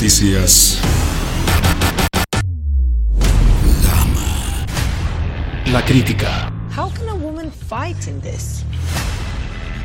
Noticias. La crítica. How can a woman fight in this?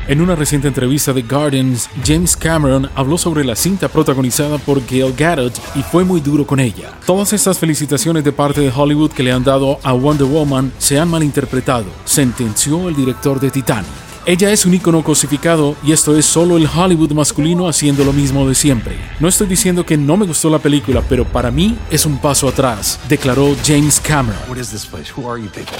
En una reciente entrevista de Gardens, James Cameron habló sobre la cinta protagonizada por Gail Gadot y fue muy duro con ella. Todas estas felicitaciones de parte de Hollywood que le han dado a Wonder Woman se han malinterpretado, sentenció el director de Titanic. Ella es un icono cosificado y esto es solo el Hollywood masculino haciendo lo mismo de siempre. No estoy diciendo que no me gustó la película, pero para mí es un paso atrás, declaró James Cameron. What is this place? Who are you people?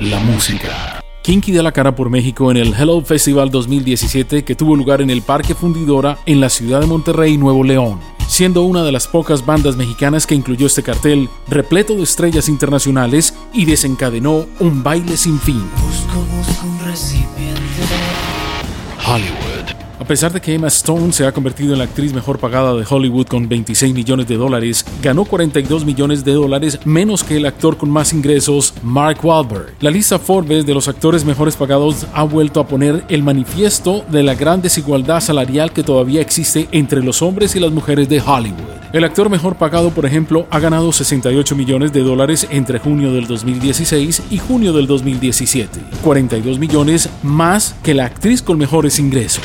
La música. Kinky da la cara por México en el Hello Festival 2017 que tuvo lugar en el Parque Fundidora en la ciudad de Monterrey, Nuevo León, siendo una de las pocas bandas mexicanas que incluyó este cartel, repleto de estrellas internacionales y desencadenó un baile sin fin. Hollywood. A pesar de que Emma Stone se ha convertido en la actriz mejor pagada de Hollywood con 26 millones de dólares, ganó 42 millones de dólares menos que el actor con más ingresos, Mark Wahlberg. La lista Forbes de los actores mejores pagados ha vuelto a poner el manifiesto de la gran desigualdad salarial que todavía existe entre los hombres y las mujeres de Hollywood. El actor mejor pagado, por ejemplo, ha ganado 68 millones de dólares entre junio del 2016 y junio del 2017, 42 millones más que la actriz con mejores ingresos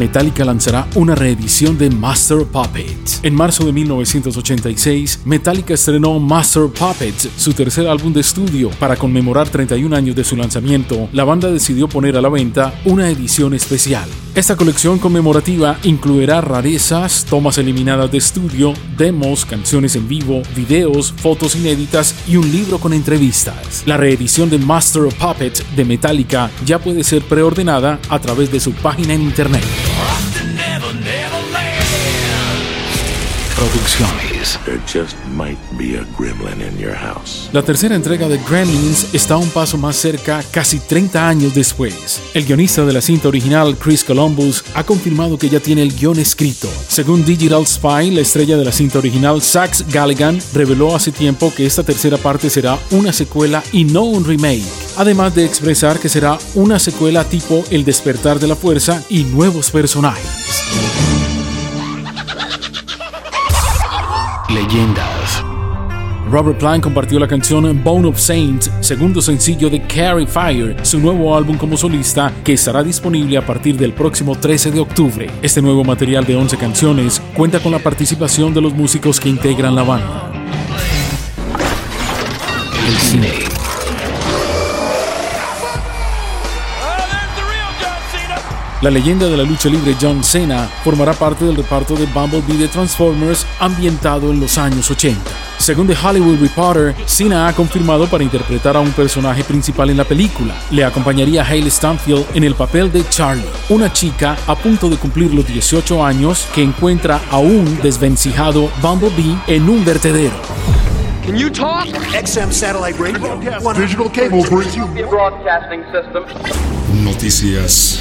Metallica lanzará una reedición de Master Puppets. En marzo de 1986, Metallica estrenó Master Puppets, su tercer álbum de estudio. Para conmemorar 31 años de su lanzamiento, la banda decidió poner a la venta una edición especial. Esta colección conmemorativa incluirá rarezas, tomas eliminadas de estudio, demos, canciones en vivo, videos, fotos inéditas y un libro con entrevistas. La reedición de Master of Puppets de Metallica ya puede ser preordenada a través de su página en internet. Producciones. There just might be a gremlin in your house. La tercera entrega de Gremlins está un paso más cerca casi 30 años después. El guionista de la cinta original, Chris Columbus, ha confirmado que ya tiene el guion escrito. Según Digital Spy, la estrella de la cinta original, Sax Galligan, reveló hace tiempo que esta tercera parte será una secuela y no un remake, además de expresar que será una secuela tipo El despertar de la fuerza y nuevos personajes. Leyendas. Robert Plant compartió la canción Bone of Saints, segundo sencillo de Carry Fire, su nuevo álbum como solista, que estará disponible a partir del próximo 13 de octubre. Este nuevo material de 11 canciones cuenta con la participación de los músicos que integran la banda. El cine. La leyenda de la lucha libre John Cena formará parte del reparto de Bumblebee de Transformers ambientado en los años 80. Según The Hollywood Reporter, Cena ha confirmado para interpretar a un personaje principal en la película. Le acompañaría Hayley Stanfield en el papel de Charlie, una chica a punto de cumplir los 18 años que encuentra a un desvencijado Bumblebee en un vertedero. Can you talk? XM satellite radio. Digital cable. Noticias.